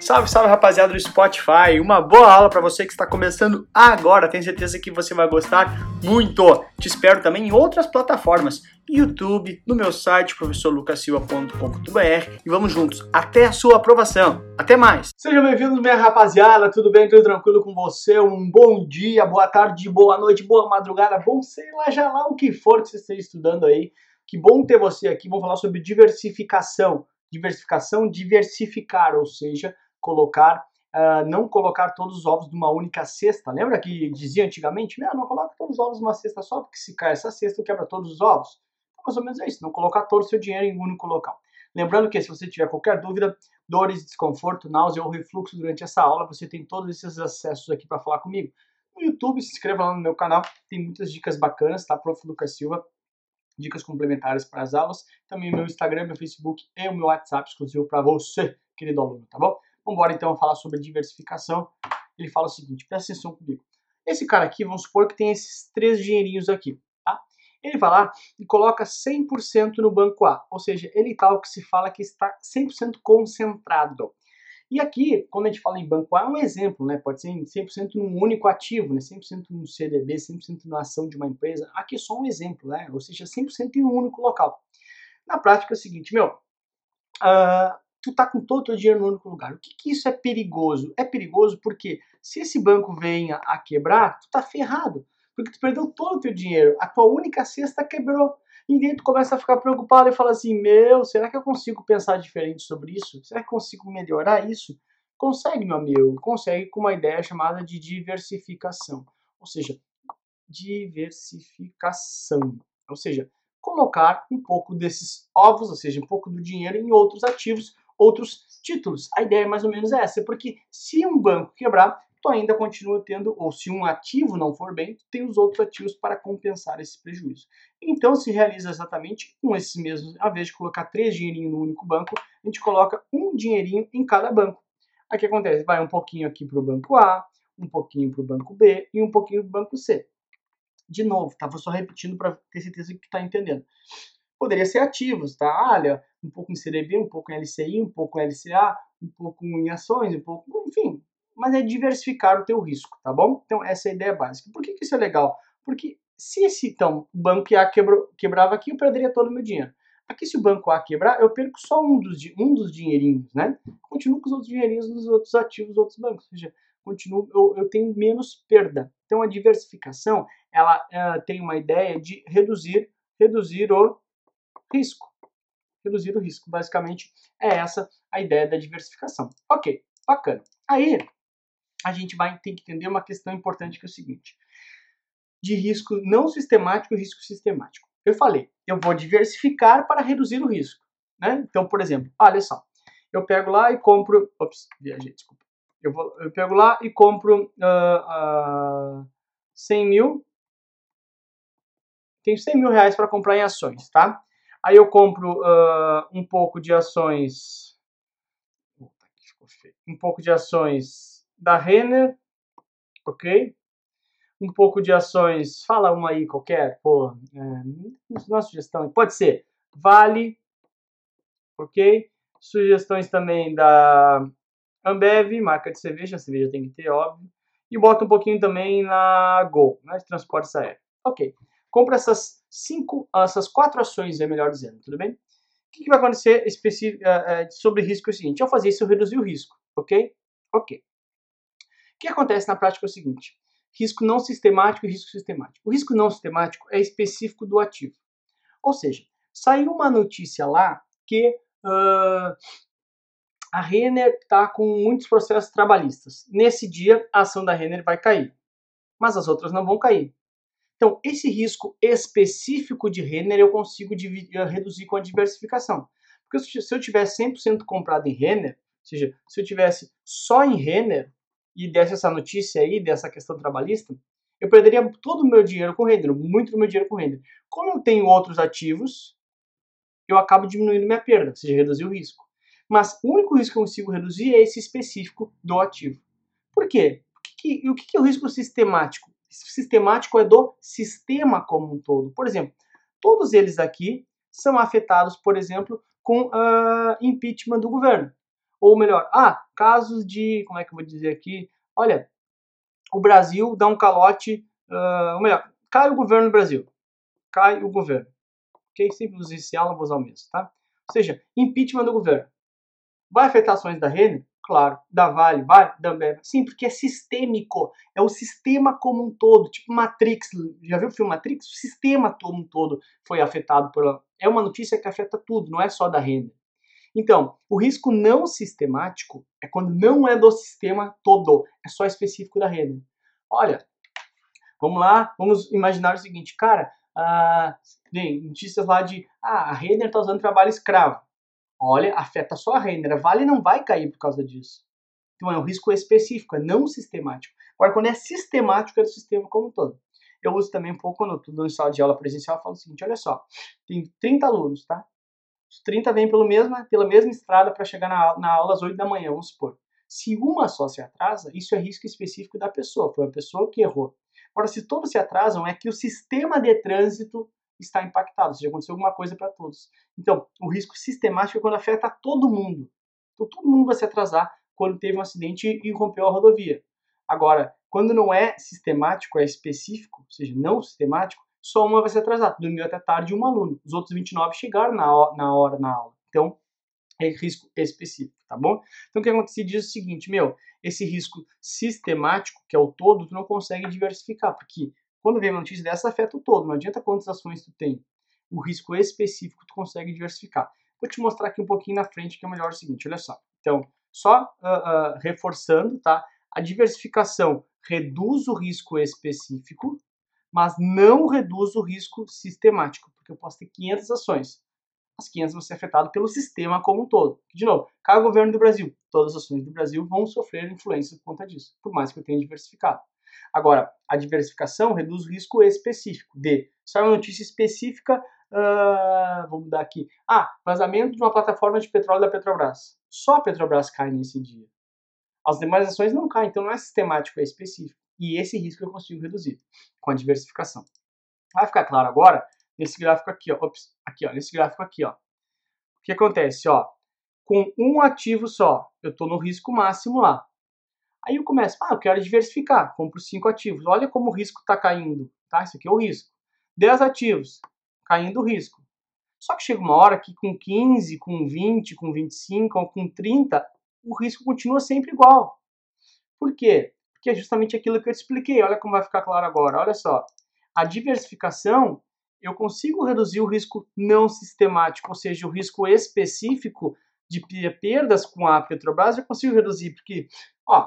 Salve, salve rapaziada do Spotify. Uma boa aula para você que está começando agora. Tenho certeza que você vai gostar muito. Te espero também em outras plataformas, YouTube, no meu site professorlucasilva.com.br e vamos juntos até a sua aprovação. Até mais. Sejam bem-vindos, minha rapaziada. Tudo bem? Tudo tranquilo com você? Um bom dia, boa tarde, boa noite, boa madrugada, bom sei lá já lá o que for que você esteja estudando aí. Que bom ter você aqui. Vamos falar sobre diversificação diversificação, diversificar, ou seja, colocar, uh, não colocar todos os ovos numa única cesta. Lembra que dizia antigamente, não, não coloca todos os ovos numa cesta só, porque se cai essa cesta, quebra todos os ovos. Então, mais ou menos é isso, não colocar todo o seu dinheiro em um único local. Lembrando que se você tiver qualquer dúvida, dores, desconforto, náusea ou refluxo durante essa aula, você tem todos esses acessos aqui para falar comigo. No YouTube, se inscreva lá no meu canal, tem muitas dicas bacanas, tá? Prof. Lucas Silva, dicas complementares para as aulas. Também meu Instagram, meu Facebook e o meu WhatsApp exclusivo para você, querido aluno, tá bom? Vamos embora então falar sobre diversificação. Ele fala o seguinte, presta atenção comigo. Esse cara aqui, vamos supor que tem esses três dinheirinhos aqui, tá? Ele vai lá e coloca 100% no banco A, ou seja, ele tá o que se fala que está 100% concentrado. E aqui, quando a gente fala em banco A, é um exemplo, né? Pode ser 100% num único ativo, né? 100% no CDB, 100% na ação de uma empresa. Aqui é só um exemplo, né? Ou seja, 100% em um único local. Na prática é o seguinte, meu, uh, tu tá com todo o teu dinheiro no único lugar. O que, que isso é perigoso? É perigoso porque se esse banco venha a quebrar, tu tá ferrado. Porque tu perdeu todo o teu dinheiro. A tua única cesta quebrou. E daí tu começa a ficar preocupado e fala assim: Meu, será que eu consigo pensar diferente sobre isso? Será que eu consigo melhorar isso? Consegue, meu amigo, consegue com uma ideia chamada de diversificação. Ou seja, diversificação. Ou seja, colocar um pouco desses ovos, ou seja, um pouco do dinheiro em outros ativos, outros títulos. A ideia é mais ou menos essa, porque se um banco quebrar, tu ainda continua tendo, ou se um ativo não for bem, tu tem os outros ativos para compensar esse prejuízo. Então se realiza exatamente com esses mesmos, ao invés de colocar três dinheirinhos no único banco, a gente coloca um dinheirinho em cada banco. Aí o que acontece? Vai um pouquinho aqui para o banco A, um pouquinho para o banco B e um pouquinho para o banco C. De novo, tá? Vou só repetindo para ter certeza que está entendendo. Poderia ser ativos, tá? Olha, um pouco em CDB, um pouco em LCI, um pouco em LCA, um pouco em ações, um pouco, enfim, mas é diversificar o teu risco, tá bom? Então essa é a ideia básica. Por que, que isso é legal? Porque se esse então, banco A quebrou, quebrava aqui, eu perderia todo o meu dinheiro. Aqui se o banco A quebrar, eu perco só um dos, um dos dinheirinhos, né? Continuo com os outros dinheirinhos nos outros ativos dos outros bancos, ou seja, continuo, eu, eu tenho menos perda. Então a diversificação, ela uh, tem uma ideia de reduzir, reduzir o risco. Reduzir o risco, basicamente é essa a ideia da diversificação. Ok, bacana. Aí, a gente vai ter que entender uma questão importante que é o seguinte: de risco não sistemático e risco sistemático. Eu falei, eu vou diversificar para reduzir o risco. Né? Então, por exemplo, olha só, eu pego lá e compro. Ops, viajei, desculpa. Eu, vou, eu pego lá e compro uh, uh, 100 mil. Tenho 100 mil reais para comprar em ações, tá? Aí eu compro uh, um pouco de ações. Um pouco de ações da Renner, ok? Um pouco de ações, fala uma aí qualquer, pô, é, uma sugestão, pode ser Vale, ok? Sugestões também da Ambev, marca de cerveja, a cerveja tem que ter, óbvio. E bota um pouquinho também na Gol, né, de transporte aéreo. Ok. Compra essas cinco, essas quatro ações, é melhor dizendo, tudo bem? O que, que vai acontecer uh, uh, sobre risco é o seguinte, ao fazer isso eu reduzi o risco, ok? Ok que acontece na prática é o seguinte: risco não sistemático e risco sistemático. O risco não sistemático é específico do ativo. Ou seja, saiu uma notícia lá que uh, a Renner está com muitos processos trabalhistas. Nesse dia, a ação da Renner vai cair, mas as outras não vão cair. Então, esse risco específico de Renner eu consigo dividir, reduzir com a diversificação. Porque se eu tivesse 100% comprado em Renner, ou seja, se eu tivesse só em Renner, e desse essa notícia aí, dessa questão trabalhista, eu perderia todo o meu dinheiro com renda, muito do meu dinheiro com renda. Como eu tenho outros ativos, eu acabo diminuindo minha perda, ou seja, reduzir o risco. Mas o único risco que eu consigo reduzir é esse específico do ativo. Por quê? Que, o que é o risco sistemático? Sistemático é do sistema como um todo. Por exemplo, todos eles aqui são afetados, por exemplo, com uh, impeachment do governo. Ou melhor, ah, casos de, como é que eu vou dizer aqui? Olha, o Brasil dá um calote, uh, ou melhor, cai o governo do Brasil. Cai o governo. Ok? Sempre usar esse aula, vou usar o mesmo, tá? Ou seja, impeachment do governo. Vai afetar ações da Renner? Claro. Da Vale? Vai? Da Ambev? Sim, porque é sistêmico. É o sistema como um todo. Tipo Matrix. Já viu o filme Matrix? O sistema como um todo foi afetado por... É uma notícia que afeta tudo, não é só da Renner. Então, o risco não sistemático é quando não é do sistema todo, é só específico da rede. Olha, vamos lá, vamos imaginar o seguinte, cara, ah, bem, notícias lá de, ah, a Renner está usando trabalho escravo. Olha, afeta a Renner, a Vale não vai cair por causa disso. Então é um risco específico, é não sistemático. Agora, quando é sistemático, é do sistema como um todo. Eu uso também um pouco quando eu estou dando sala de aula presencial, eu falo o seguinte, olha só, tem 30 alunos, tá? Os 30 vêm pelo mesma, pela mesma estrada para chegar na, na aula às 8 da manhã, vamos supor. Se uma só se atrasa, isso é risco específico da pessoa, foi a pessoa que errou. Agora, se todos se atrasam, é que o sistema de trânsito está impactado, ou seja, aconteceu alguma coisa para todos. Então, o risco sistemático é quando afeta todo mundo. Então, todo mundo vai se atrasar quando teve um acidente e rompeu a rodovia. Agora, quando não é sistemático, é específico, ou seja, não sistemático, só uma vai se atrasar. Dormiu até tarde um aluno. Os outros 29 chegaram na, na hora na aula. Então, é risco específico, tá bom? Então, o que acontece diz o seguinte, meu, esse risco sistemático, que é o todo, tu não consegue diversificar, porque quando vem uma notícia dessa, afeta o todo. Não adianta quantas ações tu tem. O risco específico tu consegue diversificar. Vou te mostrar aqui um pouquinho na frente que é melhor o seguinte, olha só. Então, só uh, uh, reforçando, tá? A diversificação reduz o risco específico, mas não reduz o risco sistemático, porque eu posso ter 500 ações. As 500 vão ser afetadas pelo sistema como um todo. De novo, cai o governo do Brasil. Todas as ações do Brasil vão sofrer influência por conta disso, por mais que eu tenha diversificado. Agora, a diversificação reduz o risco específico de, sai uma notícia específica, uh, vamos mudar aqui, ah, vazamento de uma plataforma de petróleo da Petrobras. Só a Petrobras cai nesse dia. As demais ações não caem, então não é sistemático, é específico. E esse risco eu consigo reduzir com a diversificação. Vai ficar claro agora nesse gráfico aqui, ó. Ops, aqui, ó, nesse gráfico aqui, ó. O que acontece, ó? Com um ativo só, eu estou no risco máximo lá. Aí eu começo, ah, eu quero diversificar, compro cinco ativos. Olha como o risco está caindo, tá? Isso aqui é o risco. 10 ativos, caindo o risco. Só que chega uma hora que com 15, com 20, com 25, ou com 30, o risco continua sempre igual. Por quê? que é justamente aquilo que eu te expliquei. Olha como vai ficar claro agora. Olha só. A diversificação, eu consigo reduzir o risco não sistemático, ou seja, o risco específico de perdas com a Petrobras, eu consigo reduzir, porque, ó,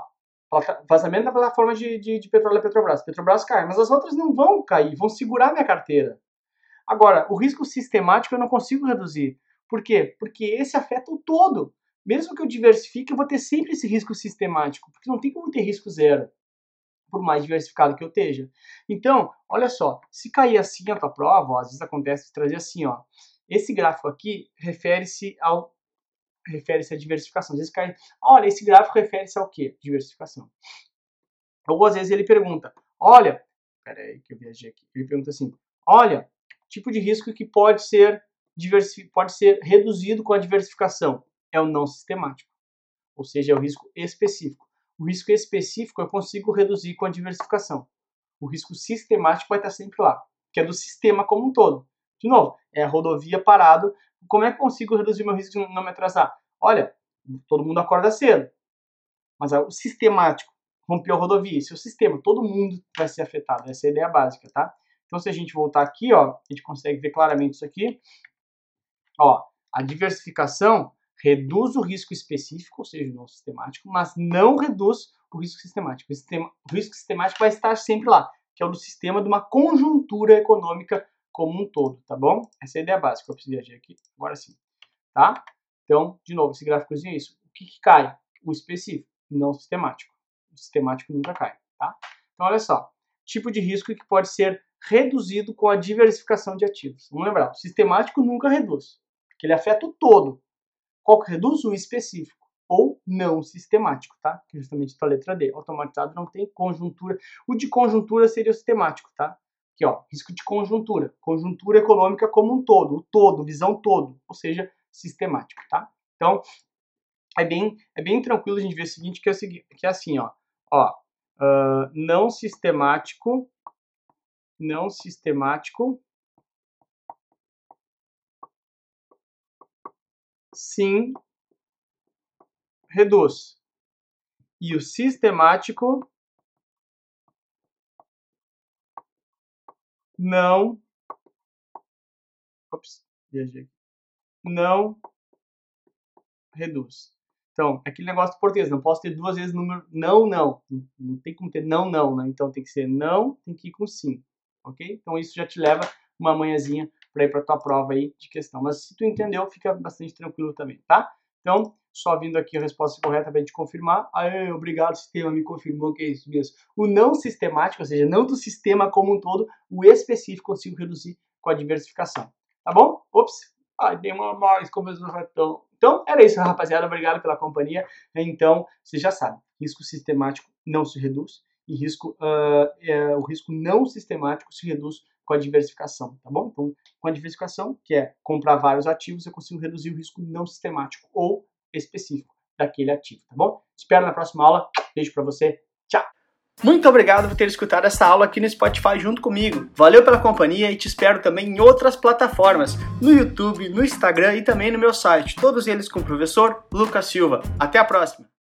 vazamento da plataforma de, de, de petróleo da Petrobras. Petrobras cai, mas as outras não vão cair, vão segurar minha carteira. Agora, o risco sistemático eu não consigo reduzir. Por quê? Porque esse afeta o todo mesmo que eu diversifique, eu vou ter sempre esse risco sistemático, porque não tem como ter risco zero, por mais diversificado que eu esteja. Então, olha só, se cair assim a tua prova, ó, às vezes acontece de trazer assim, ó, esse gráfico aqui refere-se ao refere-se à diversificação. Às vezes cai, olha, esse gráfico refere-se ao quê? Diversificação. Ou às vezes ele pergunta, olha, peraí que eu viajei aqui, ele pergunta assim, olha, tipo de risco que pode ser, pode ser reduzido com a diversificação é o não sistemático, ou seja, é o risco específico. O risco específico eu consigo reduzir com a diversificação. O risco sistemático vai estar sempre lá, que é do sistema como um todo. De novo, é a rodovia parado. Como é que eu consigo reduzir meu risco de não me atrasar? Olha, todo mundo acorda cedo, mas é o sistemático rompeu a rodovia. Esse é o sistema, todo mundo vai ser afetado. Essa é a ideia básica, tá? Então, se a gente voltar aqui, ó, a gente consegue ver claramente isso aqui. Ó, a diversificação reduz o risco específico, ou seja, não sistemático, mas não reduz o risco sistemático. O, sistema, o risco sistemático vai estar sempre lá, que é o do sistema de uma conjuntura econômica como um todo, tá bom? Essa é a ideia básica. Eu preciso agir aqui, agora sim, tá? Então, de novo, esse gráficozinho é isso. O que, que cai? O específico, não o sistemático. O sistemático nunca cai, tá? Então, olha só. Tipo de risco que pode ser reduzido com a diversificação de ativos. Vamos lembrar, o sistemático nunca reduz, porque ele afeta o todo, qual que reduz? O específico ou não sistemático, tá? Que é justamente a letra D. Automatizado não tem conjuntura. O de conjuntura seria o sistemático, tá? Aqui, ó, risco de conjuntura. Conjuntura econômica como um todo, o todo, visão todo, ou seja, sistemático, tá? Então, é bem, é bem tranquilo a gente ver o seguinte, que é, o seguinte, que é assim, ó, ó uh, não sistemático, não sistemático, sim, reduz. E o sistemático não ops, viajei, não reduz. Então, aquele negócio do português, não posso ter duas vezes o número não, não. Não tem como ter não, não, né? Então tem que ser não, tem que ir com sim, ok? Então isso já te leva uma manhãzinha para ir para tua prova aí de questão. Mas se tu entendeu, fica bastante tranquilo também, tá? Então, só vindo aqui a resposta correta a gente confirmar. Aê, obrigado, sistema, me confirmou que é isso mesmo. O não sistemático, ou seja, não do sistema como um todo, o específico consigo reduzir com a diversificação. Tá bom? Ops, ai, dei uma mais, eu ratão. Então, era isso, rapaziada. Obrigado pela companhia. Então, você já sabe, risco sistemático não se reduz e risco, uh, é, o risco não sistemático se reduz com a diversificação, tá bom? Então, com a diversificação, que é comprar vários ativos, eu consigo reduzir o risco não sistemático ou específico daquele ativo, tá bom? Espero na próxima aula. Beijo para você. Tchau! Muito obrigado por ter escutado essa aula aqui no Spotify junto comigo. Valeu pela companhia e te espero também em outras plataformas, no YouTube, no Instagram e também no meu site, todos eles com o professor Lucas Silva. Até a próxima!